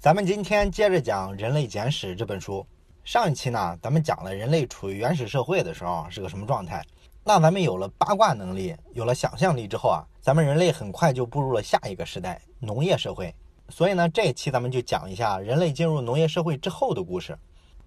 咱们今天接着讲《人类简史》这本书。上一期呢，咱们讲了人类处于原始社会的时候是个什么状态。那咱们有了八卦能力，有了想象力之后啊，咱们人类很快就步入了下一个时代——农业社会。所以呢，这一期咱们就讲一下人类进入农业社会之后的故事。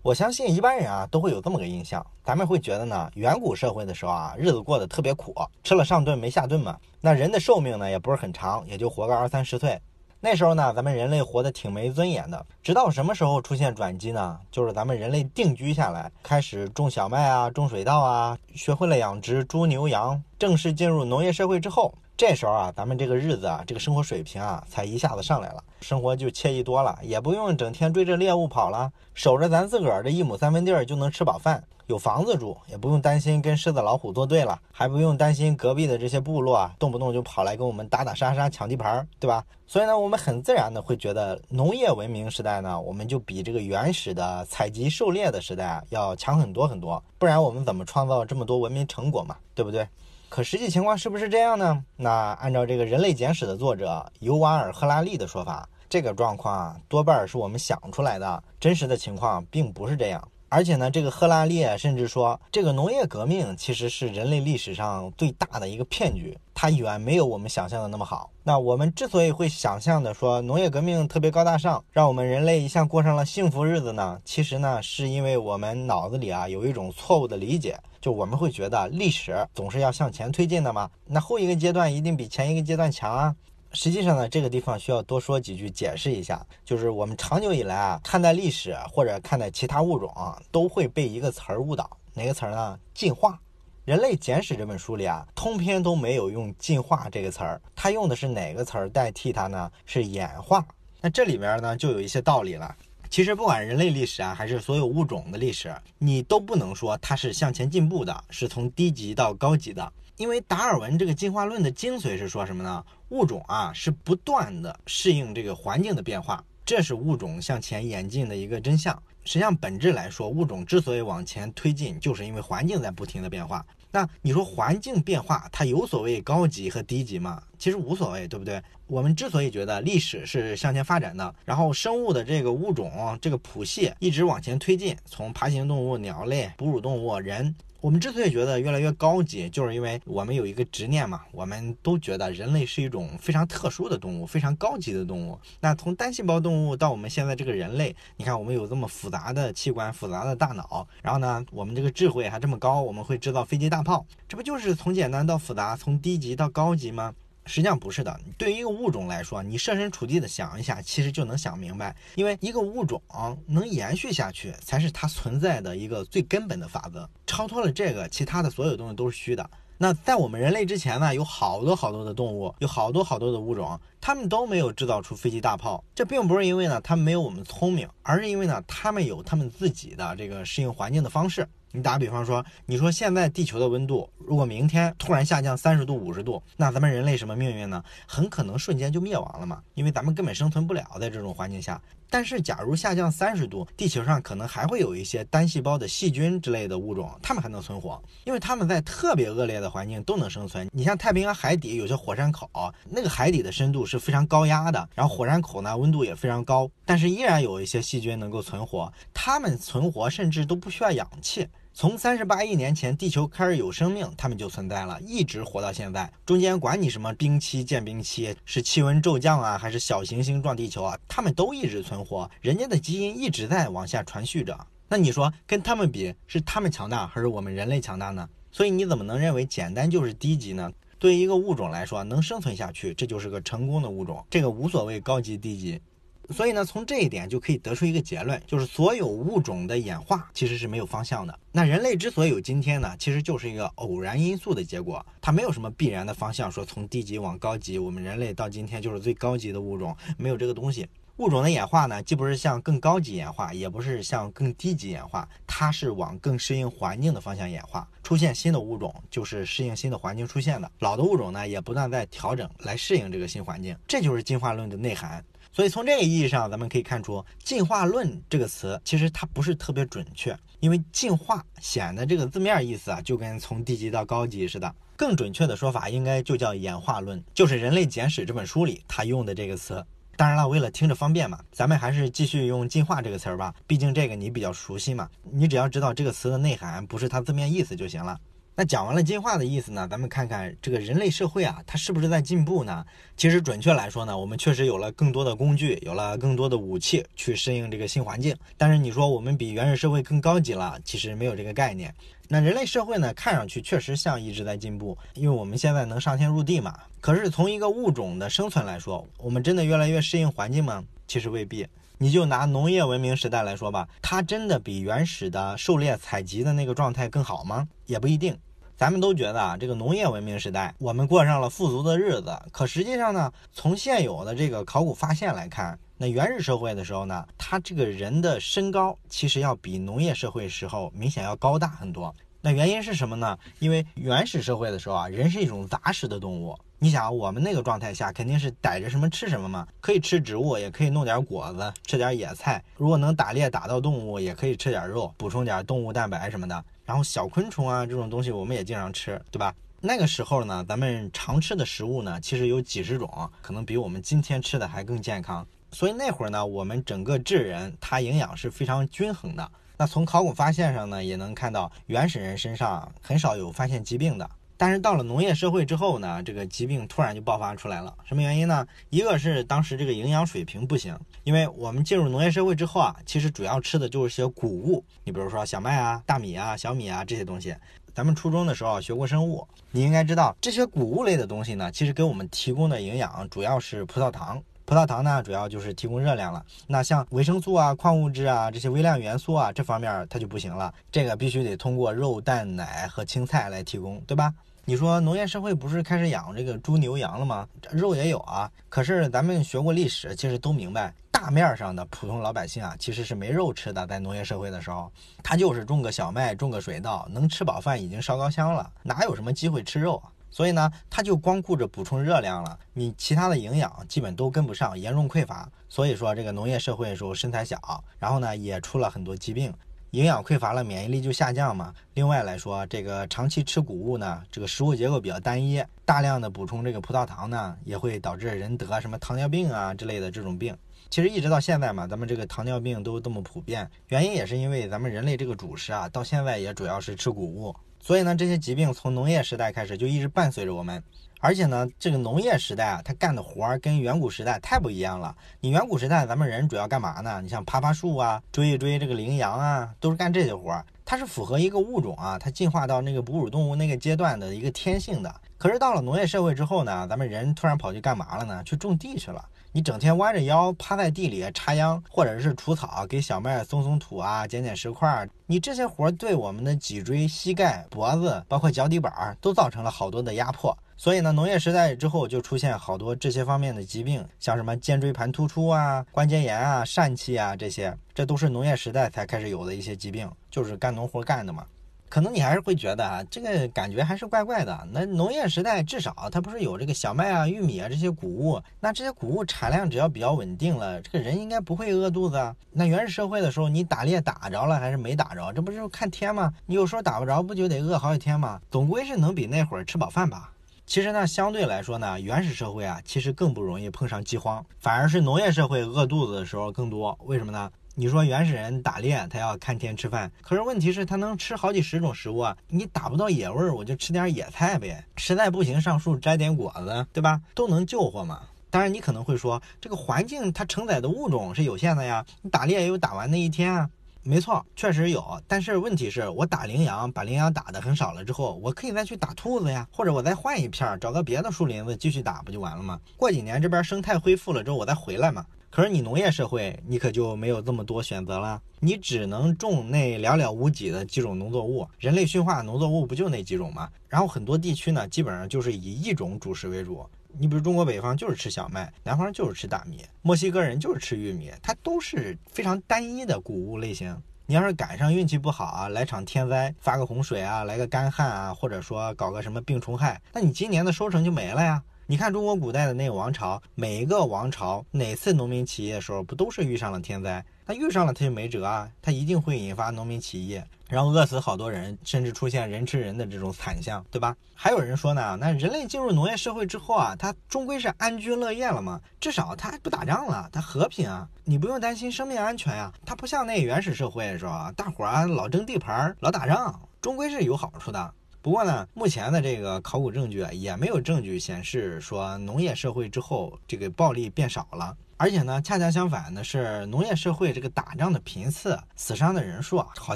我相信一般人啊都会有这么个印象，咱们会觉得呢，远古社会的时候啊，日子过得特别苦，吃了上顿没下顿嘛。那人的寿命呢也不是很长，也就活个二三十岁。那时候呢，咱们人类活得挺没尊严的。直到什么时候出现转机呢？就是咱们人类定居下来，开始种小麦啊，种水稻啊，学会了养殖猪牛羊，正式进入农业社会之后，这时候啊，咱们这个日子啊，这个生活水平啊，才一下子上来了，生活就惬意多了，也不用整天追着猎物跑了，守着咱自个儿的一亩三分地儿就能吃饱饭。有房子住，也不用担心跟狮子老虎作对了，还不用担心隔壁的这些部落啊，动不动就跑来跟我们打打杀杀抢地盘儿，对吧？所以呢，我们很自然的会觉得农业文明时代呢，我们就比这个原始的采集狩猎的时代啊要强很多很多，不然我们怎么创造这么多文明成果嘛，对不对？可实际情况是不是这样呢？那按照这个人类简史的作者尤瓦尔·赫拉利的说法，这个状况啊多半是我们想出来的，真实的情况并不是这样。而且呢，这个赫拉利甚至说，这个农业革命其实是人类历史上最大的一个骗局，它远没有我们想象的那么好。那我们之所以会想象的说农业革命特别高大上，让我们人类一下过上了幸福日子呢？其实呢，是因为我们脑子里啊有一种错误的理解，就我们会觉得历史总是要向前推进的嘛，那后一个阶段一定比前一个阶段强啊。实际上呢，这个地方需要多说几句，解释一下。就是我们长久以来啊，看待历史或者看待其他物种啊，都会被一个词儿误导。哪个词儿呢？进化。《人类简史》这本书里啊，通篇都没有用“进化”这个词儿，它用的是哪个词儿代替它呢？是演化。那这里面呢，就有一些道理了。其实不管人类历史啊，还是所有物种的历史，你都不能说它是向前进步的，是从低级到高级的。因为达尔文这个进化论的精髓是说什么呢？物种啊是不断的适应这个环境的变化，这是物种向前演进的一个真相。实际上本质来说，物种之所以往前推进，就是因为环境在不停的变化。那你说环境变化，它有所谓高级和低级吗？其实无所谓，对不对？我们之所以觉得历史是向前发展的，然后生物的这个物种这个谱系一直往前推进，从爬行动物、鸟类、哺乳动物、人。我们之所以觉得越来越高级，就是因为我们有一个执念嘛，我们都觉得人类是一种非常特殊的动物，非常高级的动物。那从单细胞动物到我们现在这个人类，你看我们有这么复杂的器官、复杂的大脑，然后呢，我们这个智慧还这么高，我们会制造飞机大炮，这不就是从简单到复杂，从低级到高级吗？实际上不是的，对于一个物种来说，你设身处地的想一下，其实就能想明白。因为一个物种能延续下去，才是它存在的一个最根本的法则。超脱了这个，其他的所有东西都是虚的。那在我们人类之前呢，有好多好多的动物，有好多好多的物种，它们都没有制造出飞机大炮。这并不是因为呢，它们没有我们聪明，而是因为呢，它们有它们自己的这个适应环境的方式。你打比方说，你说现在地球的温度，如果明天突然下降三十度、五十度，那咱们人类什么命运呢？很可能瞬间就灭亡了嘛，因为咱们根本生存不了在这种环境下。但是，假如下降三十度，地球上可能还会有一些单细胞的细菌之类的物种，它们还能存活，因为它们在特别恶劣的环境都能生存。你像太平洋海底有些火山口，那个海底的深度是非常高压的，然后火山口呢温度也非常高，但是依然有一些细菌能够存活，它们存活甚至都不需要氧气。从三十八亿年前地球开始有生命，它们就存在了，一直活到现在。中间管你什么冰期、间冰期，是气温骤降啊，还是小行星撞地球啊，它们都一直存活，人家的基因一直在往下传续着。那你说跟他们比，是他们强大还是我们人类强大呢？所以你怎么能认为简单就是低级呢？对于一个物种来说，能生存下去，这就是个成功的物种，这个无所谓高级低级。所以呢，从这一点就可以得出一个结论，就是所有物种的演化其实是没有方向的。那人类之所以有今天呢，其实就是一个偶然因素的结果，它没有什么必然的方向，说从低级往高级，我们人类到今天就是最高级的物种，没有这个东西。物种的演化呢，既不是向更高级演化，也不是向更低级演化，它是往更适应环境的方向演化。出现新的物种，就是适应新的环境出现的。老的物种呢，也不断在调整来适应这个新环境，这就是进化论的内涵。所以从这个意义上，咱们可以看出“进化论”这个词其实它不是特别准确，因为“进化”显得这个字面意思啊，就跟从低级到高级似的。更准确的说法应该就叫“演化论”，就是《人类简史》这本书里他用的这个词。当然了，为了听着方便嘛，咱们还是继续用进化这个词儿吧，毕竟这个你比较熟悉嘛。你只要知道这个词的内涵，不是它字面意思就行了。那讲完了进化的意思呢，咱们看看这个人类社会啊，它是不是在进步呢？其实准确来说呢，我们确实有了更多的工具，有了更多的武器去适应这个新环境。但是你说我们比原始社会更高级了，其实没有这个概念。那人类社会呢，看上去确实像一直在进步，因为我们现在能上天入地嘛。可是从一个物种的生存来说，我们真的越来越适应环境吗？其实未必。你就拿农业文明时代来说吧，它真的比原始的狩猎采集的那个状态更好吗？也不一定。咱们都觉得啊，这个农业文明时代，我们过上了富足的日子。可实际上呢，从现有的这个考古发现来看，那原始社会的时候呢，他这个人的身高其实要比农业社会时候明显要高大很多。那原因是什么呢？因为原始社会的时候啊，人是一种杂食的动物。你想，我们那个状态下肯定是逮着什么吃什么嘛，可以吃植物，也可以弄点果子，吃点野菜。如果能打猎打到动物，也可以吃点肉，补充点动物蛋白什么的。然后小昆虫啊这种东西我们也经常吃，对吧？那个时候呢，咱们常吃的食物呢，其实有几十种，可能比我们今天吃的还更健康。所以那会儿呢，我们整个智人它营养是非常均衡的。那从考古发现上呢，也能看到原始人身上很少有发现疾病的。但是到了农业社会之后呢，这个疾病突然就爆发出来了。什么原因呢？一个是当时这个营养水平不行，因为我们进入农业社会之后啊，其实主要吃的就是些谷物，你比如说小麦啊、大米啊、小米啊这些东西。咱们初中的时候学过生物，你应该知道这些谷物类的东西呢，其实给我们提供的营养主要是葡萄糖。葡萄糖呢，主要就是提供热量了。那像维生素啊、矿物质啊这些微量元素啊，这方面它就不行了。这个必须得通过肉、蛋、奶和青菜来提供，对吧？你说农业社会不是开始养这个猪牛羊了吗？肉也有啊。可是咱们学过历史，其实都明白，大面上的普通老百姓啊，其实是没肉吃的。在农业社会的时候，他就是种个小麦，种个水稻，能吃饱饭已经烧高香了，哪有什么机会吃肉？所以呢，他就光顾着补充热量了，你其他的营养基本都跟不上，严重匮乏。所以说这个农业社会的时候身材小，然后呢也出了很多疾病，营养匮乏了，免疫力就下降嘛。另外来说，这个长期吃谷物呢，这个食物结构比较单一，大量的补充这个葡萄糖呢，也会导致人得什么糖尿病啊之类的这种病。其实一直到现在嘛，咱们这个糖尿病都这么普遍，原因也是因为咱们人类这个主食啊，到现在也主要是吃谷物。所以呢，这些疾病从农业时代开始就一直伴随着我们，而且呢，这个农业时代啊，他干的活儿跟远古时代太不一样了。你远古时代咱们人主要干嘛呢？你像爬爬树啊，追一追这个羚羊啊，都是干这些活儿。它是符合一个物种啊，它进化到那个哺乳动物那个阶段的一个天性的。可是到了农业社会之后呢，咱们人突然跑去干嘛了呢？去种地去了。你整天弯着腰趴在地里插秧，或者是除草，给小麦松松土啊，捡捡石块。你这些活儿对我们的脊椎、膝盖、脖子，包括脚底板，都造成了好多的压迫。所以呢，农业时代之后就出现好多这些方面的疾病，像什么肩椎盘突出啊、关节炎啊、疝气啊这些，这都是农业时代才开始有的一些疾病，就是干农活干的嘛。可能你还是会觉得啊，这个感觉还是怪怪的。那农业时代至少它不是有这个小麦啊、玉米啊这些谷物，那这些谷物产量只要比较稳定了，这个人应该不会饿肚子啊。那原始社会的时候，你打猎打着了还是没打着，这不是看天吗？你有时候打不着，不就得饿好几天吗？总归是能比那会儿吃饱饭吧。其实呢，相对来说呢，原始社会啊，其实更不容易碰上饥荒，反而是农业社会饿肚子的时候更多。为什么呢？你说原始人打猎，他要看天吃饭，可是问题是，他能吃好几十种食物啊。你打不到野味儿，我就吃点野菜呗。实在不行，上树摘点果子，对吧？都能救活嘛。当然，你可能会说，这个环境它承载的物种是有限的呀。你打猎也有打完那一天啊。没错，确实有。但是问题是我打羚羊，把羚羊打的很少了之后，我可以再去打兔子呀，或者我再换一片，找个别的树林子继续打，不就完了吗？过几年这边生态恢复了之后，我再回来嘛。可是你农业社会，你可就没有这么多选择了，你只能种那寥寥无几的几种农作物。人类驯化农作物不就那几种吗？然后很多地区呢，基本上就是以一种主食为主。你比如中国北方就是吃小麦，南方就是吃大米，墨西哥人就是吃玉米，它都是非常单一的谷物类型。你要是赶上运气不好啊，来场天灾，发个洪水啊，来个干旱啊，或者说搞个什么病虫害，那你今年的收成就没了呀。你看中国古代的那个王朝，每一个王朝哪次农民起义的时候，不都是遇上了天灾？他遇上了他就没辙啊，他一定会引发农民起义，然后饿死好多人，甚至出现人吃人的这种惨象，对吧？还有人说呢，那人类进入农业社会之后啊，他终归是安居乐业了嘛，至少他不打仗了，他和平啊，你不用担心生命安全呀。他不像那原始社会是吧？大伙儿老争地盘，老打仗，终归是有好处的。不过呢，目前的这个考古证据啊，也没有证据显示说农业社会之后这个暴力变少了。而且呢，恰恰相反的是，农业社会这个打仗的频次、死伤的人数啊，好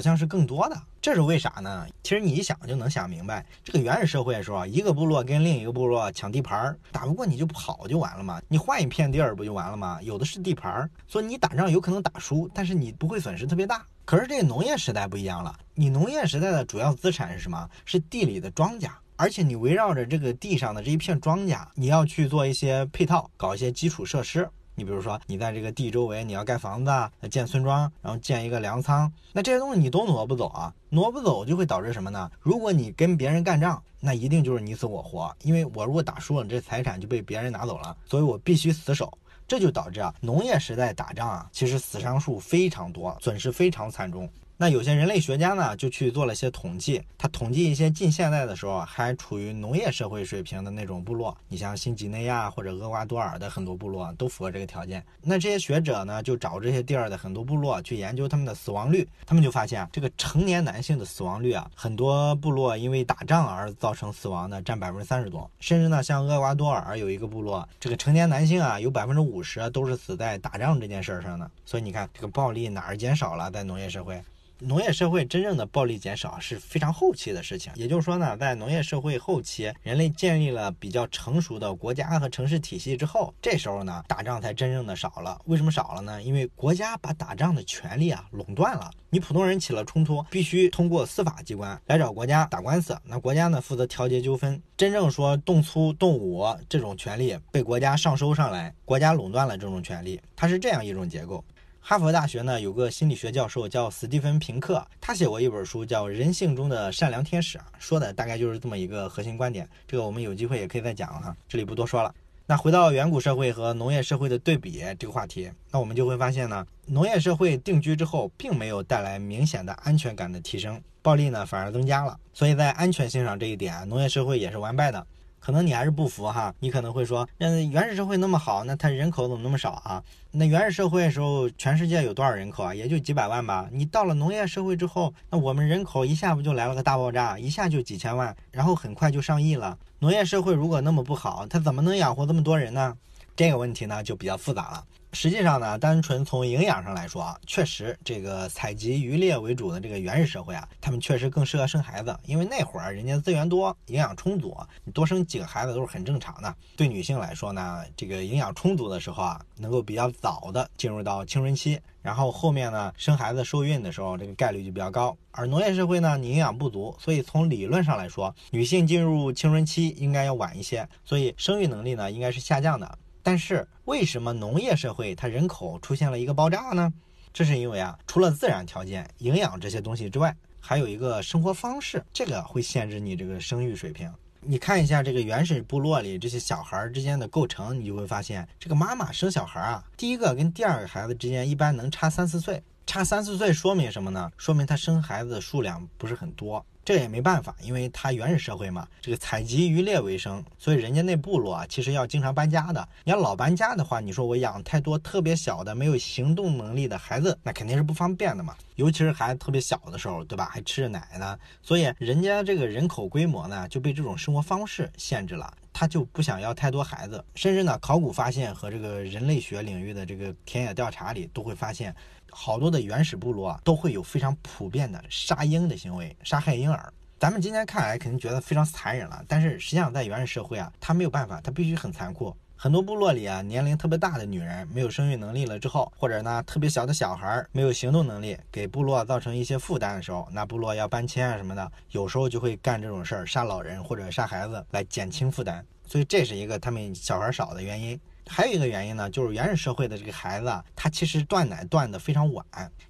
像是更多的。这是为啥呢？其实你一想就能想明白。这个原始社会的时候啊，一个部落跟另一个部落抢地盘儿，打不过你就跑就完了嘛，你换一片地儿不就完了吗？有的是地盘儿，所以你打仗有可能打输，但是你不会损失特别大。可是这个农业时代不一样了，你农业时代的主要资产是什么？是地里的庄稼，而且你围绕着这个地上的这一片庄稼，你要去做一些配套，搞一些基础设施。你比如说，你在这个地周围，你要盖房子、建村庄，然后建一个粮仓，那这些东西你都挪不走啊，挪不走就会导致什么呢？如果你跟别人干仗，那一定就是你死我活，因为我如果打输了，这财产就被别人拿走了，所以我必须死守，这就导致啊，农业时代打仗啊，其实死伤数非常多，损失非常惨重。那有些人类学家呢，就去做了些统计。他统计一些近现代的时候还处于农业社会水平的那种部落，你像新几内亚或者厄瓜多尔的很多部落都符合这个条件。那这些学者呢，就找这些地儿的很多部落去研究他们的死亡率。他们就发现啊，这个成年男性的死亡率啊，很多部落因为打仗而造成死亡的占百分之三十多。甚至呢，像厄瓜多尔有一个部落，这个成年男性啊，有百分之五十都是死在打仗这件事儿上的。所以你看，这个暴力哪儿减少了？在农业社会。农业社会真正的暴力减少是非常后期的事情，也就是说呢，在农业社会后期，人类建立了比较成熟的国家和城市体系之后，这时候呢，打仗才真正的少了。为什么少了呢？因为国家把打仗的权利啊垄断了，你普通人起了冲突，必须通过司法机关来找国家打官司，那国家呢负责调节纠纷。真正说动粗动武这种权利被国家上收上来，国家垄断了这种权利，它是这样一种结构。哈佛大学呢有个心理学教授叫斯蒂芬平克，他写过一本书叫《人性中的善良天使》，说的大概就是这么一个核心观点。这个我们有机会也可以再讲哈，这里不多说了。那回到远古社会和农业社会的对比这个话题，那我们就会发现呢，农业社会定居之后，并没有带来明显的安全感的提升，暴力呢反而增加了。所以在安全性上这一点，农业社会也是完败的。可能你还是不服哈，你可能会说，那原始社会那么好，那它人口怎么那么少啊？那原始社会的时候，全世界有多少人口啊？也就几百万吧。你到了农业社会之后，那我们人口一下不就来了个大爆炸，一下就几千万，然后很快就上亿了。农业社会如果那么不好，它怎么能养活这么多人呢？这个问题呢就比较复杂了。实际上呢，单纯从营养上来说啊，确实这个采集渔猎为主的这个原始社会啊，他们确实更适合生孩子，因为那会儿人家资源多，营养充足，你多生几个孩子都是很正常的。对女性来说呢，这个营养充足的时候啊，能够比较早的进入到青春期，然后后面呢生孩子受孕的时候，这个概率就比较高。而农业社会呢，你营养不足，所以从理论上来说，女性进入青春期应该要晚一些，所以生育能力呢应该是下降的。但是为什么农业社会它人口出现了一个爆炸呢？这是因为啊，除了自然条件、营养这些东西之外，还有一个生活方式，这个会限制你这个生育水平。你看一下这个原始部落里这些小孩之间的构成，你就会发现，这个妈妈生小孩啊，第一个跟第二个孩子之间一般能差三四岁，差三四岁说明什么呢？说明他生孩子的数量不是很多。这也没办法，因为它原始社会嘛，这个采集渔猎为生，所以人家那部落啊，其实要经常搬家的。你要老搬家的话，你说我养太多特别小的、没有行动能力的孩子，那肯定是不方便的嘛。尤其是孩子特别小的时候，对吧？还吃着奶呢，所以人家这个人口规模呢，就被这种生活方式限制了，他就不想要太多孩子。甚至呢，考古发现和这个人类学领域的这个田野调查里，都会发现。好多的原始部落啊，都会有非常普遍的杀婴的行为，杀害婴儿。咱们今天看来肯定觉得非常残忍了，但是实际上在原始社会啊，他没有办法，他必须很残酷。很多部落里啊，年龄特别大的女人没有生育能力了之后，或者呢特别小的小孩没有行动能力，给部落造成一些负担的时候，那部落要搬迁啊什么的，有时候就会干这种事儿，杀老人或者杀孩子来减轻负担。所以这是一个他们小孩少的原因。还有一个原因呢，就是原始社会的这个孩子啊，他其实断奶断的非常晚，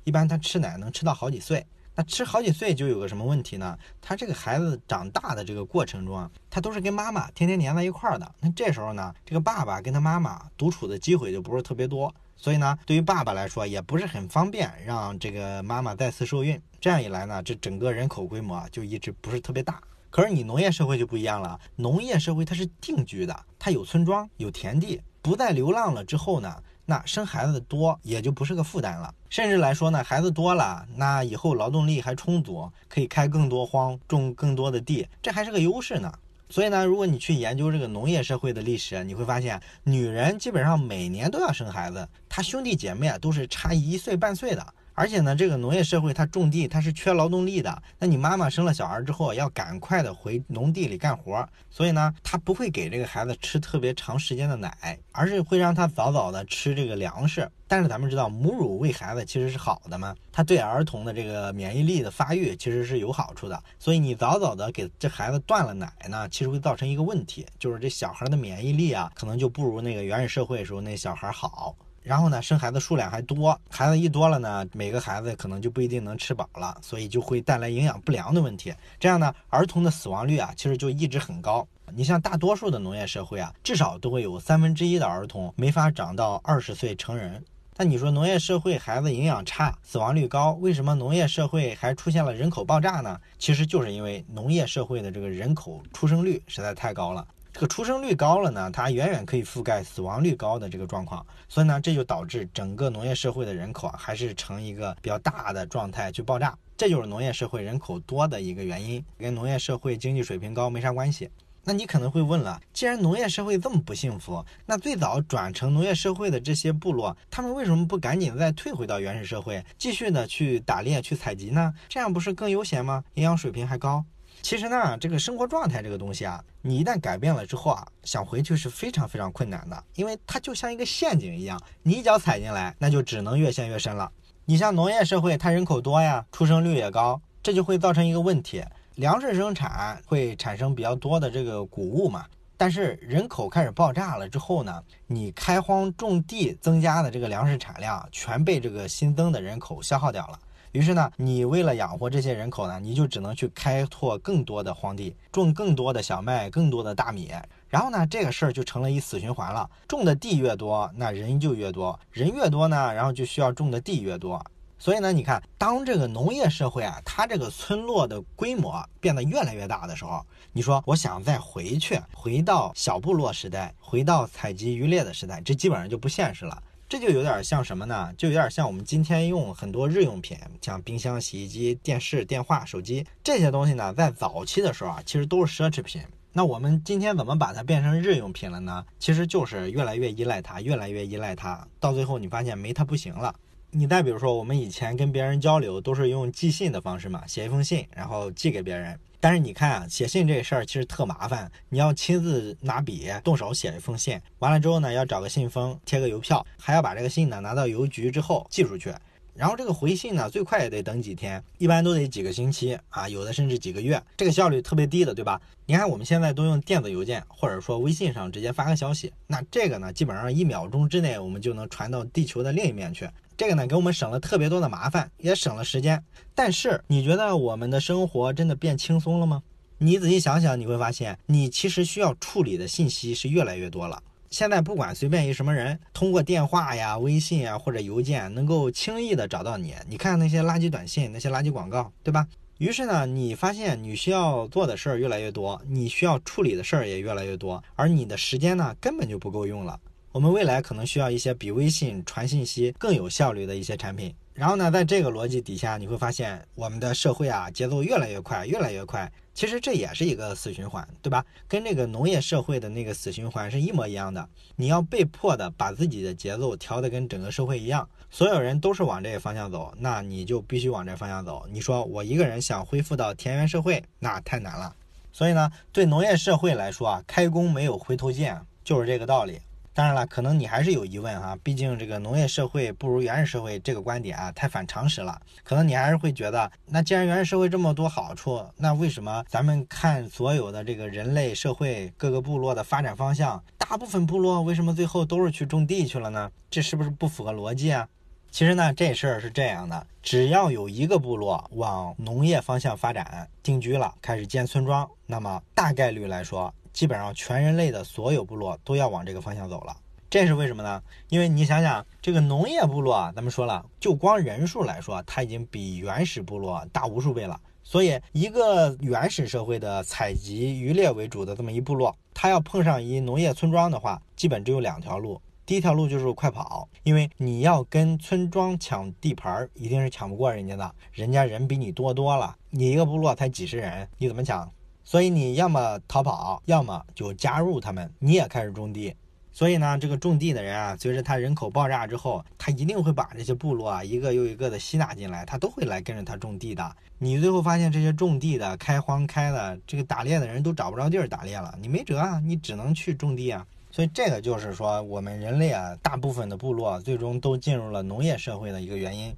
一般他吃奶能吃到好几岁。那吃好几岁就有个什么问题呢？他这个孩子长大的这个过程中啊，他都是跟妈妈天天黏在一块儿的。那这时候呢，这个爸爸跟他妈妈独处的机会就不是特别多，所以呢，对于爸爸来说也不是很方便让这个妈妈再次受孕。这样一来呢，这整个人口规模就一直不是特别大。可是你农业社会就不一样了，农业社会它是定居的，它有村庄有田地，不再流浪了之后呢？那生孩子多也就不是个负担了，甚至来说呢，孩子多了，那以后劳动力还充足，可以开更多荒，种更多的地，这还是个优势呢。所以呢，如果你去研究这个农业社会的历史，你会发现，女人基本上每年都要生孩子，她兄弟姐妹啊都是差一岁半岁的。而且呢，这个农业社会它种地，它是缺劳动力的。那你妈妈生了小孩之后，要赶快的回农地里干活，所以呢，他不会给这个孩子吃特别长时间的奶，而是会让他早早的吃这个粮食。但是咱们知道，母乳喂孩子其实是好的嘛，它对儿童的这个免疫力的发育其实是有好处的。所以你早早的给这孩子断了奶呢，其实会造成一个问题，就是这小孩的免疫力啊，可能就不如那个原始社会时候那小孩好。然后呢，生孩子数量还多，孩子一多了呢，每个孩子可能就不一定能吃饱了，所以就会带来营养不良的问题。这样呢，儿童的死亡率啊，其实就一直很高。你像大多数的农业社会啊，至少都会有三分之一的儿童没法长到二十岁成人。但你说农业社会孩子营养差，死亡率高，为什么农业社会还出现了人口爆炸呢？其实就是因为农业社会的这个人口出生率实在太高了。这个出生率高了呢，它远远可以覆盖死亡率高的这个状况，所以呢，这就导致整个农业社会的人口啊，还是呈一个比较大的状态去爆炸。这就是农业社会人口多的一个原因，跟农业社会经济水平高没啥关系。那你可能会问了，既然农业社会这么不幸福，那最早转成农业社会的这些部落，他们为什么不赶紧再退回到原始社会，继续的去打猎去采集呢？这样不是更悠闲吗？营养水平还高。其实呢，这个生活状态这个东西啊，你一旦改变了之后啊，想回去是非常非常困难的，因为它就像一个陷阱一样，你一脚踩进来，那就只能越陷越深了。你像农业社会，它人口多呀，出生率也高，这就会造成一个问题，粮食生产会产生比较多的这个谷物嘛，但是人口开始爆炸了之后呢，你开荒种地增加的这个粮食产量，全被这个新增的人口消耗掉了。于是呢，你为了养活这些人口呢，你就只能去开拓更多的荒地，种更多的小麦，更多的大米。然后呢，这个事儿就成了一死循环了。种的地越多，那人就越多，人越多呢，然后就需要种的地越多。所以呢，你看，当这个农业社会啊，它这个村落的规模变得越来越大的时候，你说我想再回去，回到小部落时代，回到采集渔猎的时代，这基本上就不现实了。这就有点像什么呢？就有点像我们今天用很多日用品，像冰箱、洗衣机、电视、电话、手机这些东西呢，在早期的时候啊，其实都是奢侈品。那我们今天怎么把它变成日用品了呢？其实就是越来越依赖它，越来越依赖它，到最后你发现没它不行了。你再比如说，我们以前跟别人交流都是用寄信的方式嘛，写一封信，然后寄给别人。但是你看啊，写信这事儿其实特麻烦，你要亲自拿笔动手写一封信，完了之后呢，要找个信封贴个邮票，还要把这个信呢拿到邮局之后寄出去，然后这个回信呢最快也得等几天，一般都得几个星期啊，有的甚至几个月，这个效率特别低的，对吧？你看我们现在都用电子邮件，或者说微信上直接发个消息，那这个呢基本上一秒钟之内我们就能传到地球的另一面去。这个呢，给我们省了特别多的麻烦，也省了时间。但是，你觉得我们的生活真的变轻松了吗？你仔细想想，你会发现，你其实需要处理的信息是越来越多了。现在，不管随便一什么人，通过电话呀、微信啊或者邮件，能够轻易的找到你。你看那些垃圾短信、那些垃圾广告，对吧？于是呢，你发现你需要做的事儿越来越多，你需要处理的事儿也越来越多，而你的时间呢，根本就不够用了。我们未来可能需要一些比微信传信息更有效率的一些产品。然后呢，在这个逻辑底下，你会发现我们的社会啊节奏越来越快，越来越快。其实这也是一个死循环，对吧？跟这个农业社会的那个死循环是一模一样的。你要被迫的把自己的节奏调得跟整个社会一样，所有人都是往这个方向走，那你就必须往这方向走。你说我一个人想恢复到田园社会，那太难了。所以呢，对农业社会来说啊，开弓没有回头箭，就是这个道理。当然了，可能你还是有疑问哈，毕竟这个农业社会不如原始社会这个观点啊，太反常识了。可能你还是会觉得，那既然原始社会这么多好处，那为什么咱们看所有的这个人类社会各个部落的发展方向，大部分部落为什么最后都是去种地去了呢？这是不是不符合逻辑啊？其实呢，这事儿是这样的，只要有一个部落往农业方向发展定居了，开始建村庄，那么大概率来说，基本上全人类的所有部落都要往这个方向走了。这是为什么呢？因为你想想，这个农业部落啊，咱们说了，就光人数来说，它已经比原始部落大无数倍了。所以，一个原始社会的采集渔猎为主的这么一部落，它要碰上一农业村庄的话，基本只有两条路。第一条路就是快跑，因为你要跟村庄抢地盘，一定是抢不过人家的，人家人比你多多了。你一个部落才几十人，你怎么抢？所以你要么逃跑，要么就加入他们，你也开始种地。所以呢，这个种地的人啊，随着他人口爆炸之后，他一定会把这些部落啊一个又一个的吸纳进来，他都会来跟着他种地的。你最后发现这些种地的、开荒开的，这个打猎的人都找不着地儿打猎了，你没辙啊，你只能去种地啊。所以这个就是说，我们人类啊，大部分的部落最终都进入了农业社会的一个原因。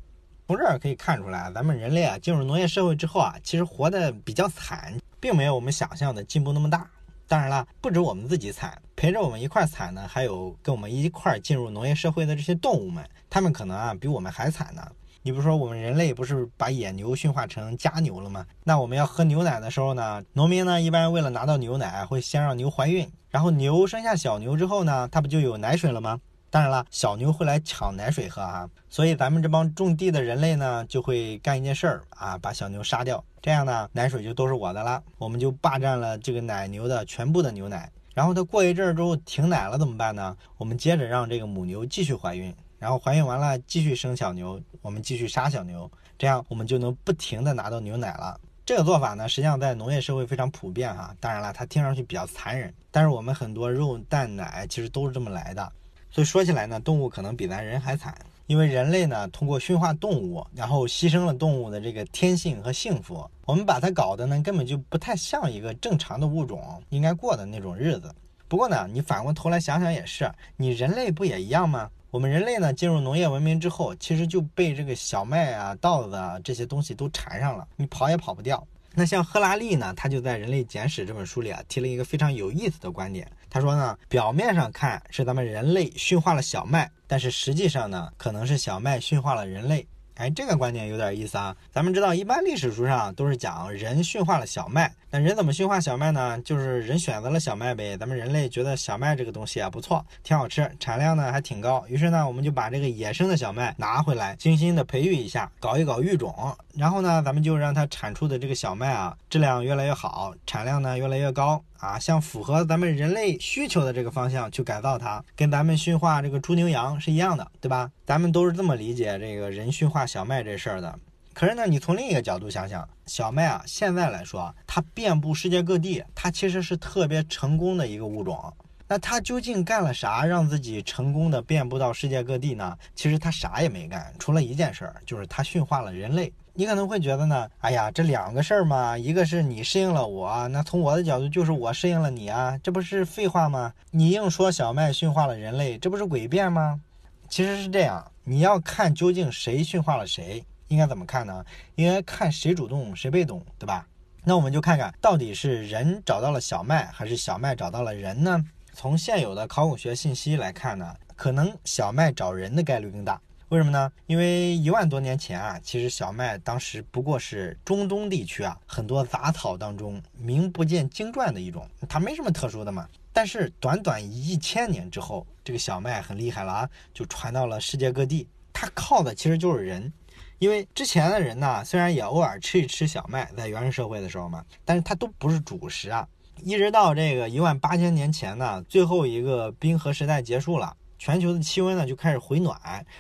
从这儿可以看出来，咱们人类啊，进入农业社会之后啊，其实活得比较惨，并没有我们想象的进步那么大。当然了，不止我们自己惨，陪着我们一块惨呢，还有跟我们一块进入农业社会的这些动物们，他们可能啊比我们还惨呢。你比如说，我们人类不是把野牛驯化成家牛了吗？那我们要喝牛奶的时候呢，农民呢一般为了拿到牛奶，会先让牛怀孕，然后牛生下小牛之后呢，它不就有奶水了吗？当然了，小牛会来抢奶水喝啊，所以咱们这帮种地的人类呢，就会干一件事儿啊，把小牛杀掉，这样呢，奶水就都是我的了，我们就霸占了这个奶牛的全部的牛奶。然后它过一阵儿之后停奶了怎么办呢？我们接着让这个母牛继续怀孕，然后怀孕完了继续生小牛，我们继续杀小牛，这样我们就能不停的拿到牛奶了。这个做法呢，实际上在农业社会非常普遍哈。当然了，它听上去比较残忍，但是我们很多肉蛋奶其实都是这么来的。所以说起来呢，动物可能比咱人还惨，因为人类呢通过驯化动物，然后牺牲了动物的这个天性和幸福，我们把它搞得呢根本就不太像一个正常的物种应该过的那种日子。不过呢，你反过头来想想也是，你人类不也一样吗？我们人类呢进入农业文明之后，其实就被这个小麦啊、稻子啊这些东西都缠上了，你跑也跑不掉。那像赫拉利呢，他就在《人类简史》这本书里啊提了一个非常有意思的观点。他说呢，表面上看是咱们人类驯化了小麦，但是实际上呢，可能是小麦驯化了人类。哎，这个观点有点意思啊。咱们知道，一般历史书上都是讲人驯化了小麦。那人怎么驯化小麦呢？就是人选择了小麦呗。咱们人类觉得小麦这个东西啊不错，挺好吃，产量呢还挺高。于是呢，我们就把这个野生的小麦拿回来，精心的培育一下，搞一搞育种。然后呢，咱们就让它产出的这个小麦啊，质量越来越好，产量呢越来越高啊，像符合咱们人类需求的这个方向去改造它，跟咱们驯化这个猪牛羊是一样的，对吧？咱们都是这么理解这个人驯化小麦这事儿的。可是呢，你从另一个角度想想，小麦啊，现在来说，它遍布世界各地，它其实是特别成功的一个物种。那它究竟干了啥，让自己成功的遍布到世界各地呢？其实它啥也没干，除了一件事儿，就是它驯化了人类。你可能会觉得呢，哎呀，这两个事儿嘛，一个是你适应了我，那从我的角度就是我适应了你啊，这不是废话吗？你硬说小麦驯化了人类，这不是诡辩吗？其实是这样，你要看究竟谁驯化了谁。应该怎么看呢？应该看谁主动谁被动，对吧？那我们就看看到底是人找到了小麦，还是小麦找到了人呢？从现有的考古学信息来看呢，可能小麦找人的概率更大。为什么呢？因为一万多年前啊，其实小麦当时不过是中东地区啊很多杂草当中名不见经传的一种，它没什么特殊的嘛。但是短短一千年之后，这个小麦很厉害了啊，就传到了世界各地。它靠的其实就是人。因为之前的人呢，虽然也偶尔吃一吃小麦，在原始社会的时候嘛，但是它都不是主食啊。一直到这个一万八千年前呢，最后一个冰河时代结束了，全球的气温呢就开始回暖，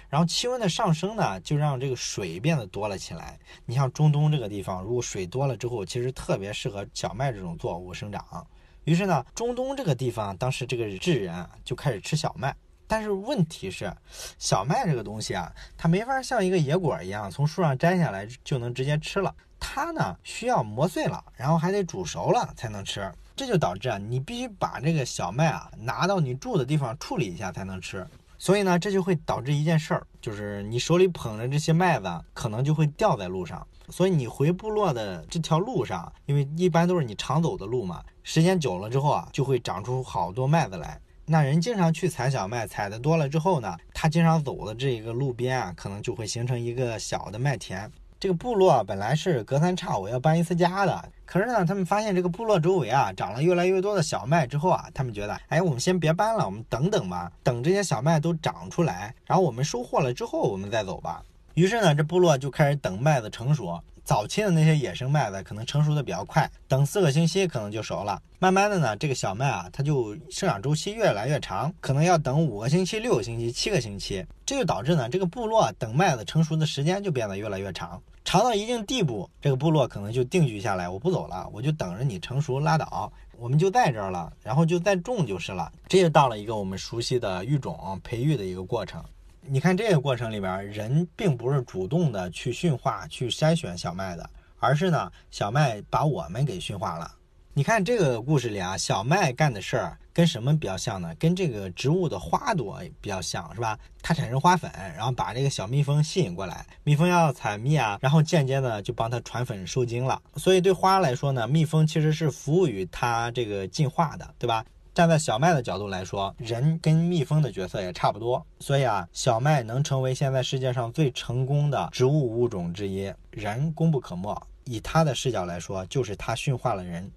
然后气温的上升呢，就让这个水变得多了起来。你像中东这个地方，如果水多了之后，其实特别适合小麦这种作物生长。于是呢，中东这个地方当时这个智人就开始吃小麦。但是问题是，小麦这个东西啊，它没法像一个野果一样从树上摘下来就能直接吃了。它呢需要磨碎了，然后还得煮熟了才能吃。这就导致啊，你必须把这个小麦啊拿到你住的地方处理一下才能吃。所以呢，这就会导致一件事儿，就是你手里捧着这些麦子可能就会掉在路上。所以你回部落的这条路上，因为一般都是你常走的路嘛，时间久了之后啊，就会长出好多麦子来。那人经常去采小麦，采的多了之后呢，他经常走的这个路边啊，可能就会形成一个小的麦田。这个部落本来是隔三差五要搬一次家的，可是呢，他们发现这个部落周围啊长了越来越多的小麦之后啊，他们觉得，哎，我们先别搬了，我们等等吧，等这些小麦都长出来，然后我们收获了之后，我们再走吧。于是呢，这部落就开始等麦子成熟。早期的那些野生麦子可能成熟的比较快，等四个星期可能就熟了。慢慢的呢，这个小麦啊，它就生长周期越来越长，可能要等五个星期、六个星期、七个星期。这就导致呢，这个部落等麦子成熟的时间就变得越来越长，长到一定地步，这个部落可能就定居下来，我不走了，我就等着你成熟拉倒，我们就在这儿了，然后就再种就是了。这就到了一个我们熟悉的育种培育的一个过程。你看这个过程里边，人并不是主动的去驯化、去筛选小麦的，而是呢，小麦把我们给驯化了。你看这个故事里啊，小麦干的事儿跟什么比较像呢？跟这个植物的花朵比较像是吧？它产生花粉，然后把这个小蜜蜂吸引过来，蜜蜂要采蜜啊，然后间接的就帮它传粉受精了。所以对花来说呢，蜜蜂其实是服务于它这个进化的，对吧？站在小麦的角度来说，人跟蜜蜂的角色也差不多，所以啊，小麦能成为现在世界上最成功的植物物种之一，人功不可没。以他的视角来说，就是他驯化了人。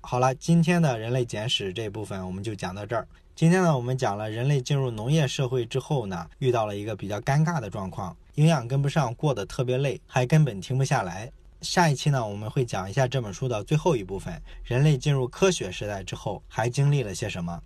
好了，今天的人类简史这部分我们就讲到这儿。今天呢，我们讲了人类进入农业社会之后呢，遇到了一个比较尴尬的状况，营养跟不上，过得特别累，还根本停不下来。下一期呢，我们会讲一下这本书的最后一部分：人类进入科学时代之后，还经历了些什么。